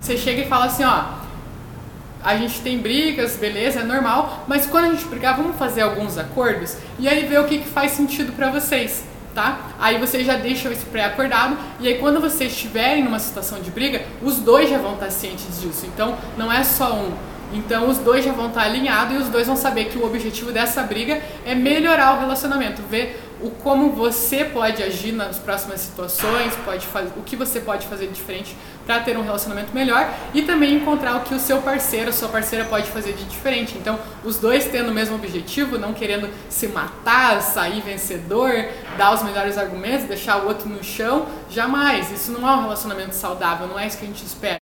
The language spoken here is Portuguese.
Você chega e fala assim, ó, a gente tem brigas, beleza, é normal, mas quando a gente brigar, vamos fazer alguns acordos e aí ver o que, que faz sentido para vocês, tá? Aí vocês já deixam isso pré-acordado e aí quando vocês estiverem numa situação de briga, os dois já vão estar cientes disso. Então não é só um. Então os dois já vão estar alinhados e os dois vão saber que o objetivo dessa briga é melhorar o relacionamento, ver o como você pode agir nas próximas situações, pode fazer, o que você pode fazer de diferente para ter um relacionamento melhor e também encontrar o que o seu parceiro, sua parceira pode fazer de diferente. Então, os dois tendo o mesmo objetivo, não querendo se matar, sair vencedor, dar os melhores argumentos, deixar o outro no chão, jamais. Isso não é um relacionamento saudável, não é isso que a gente espera.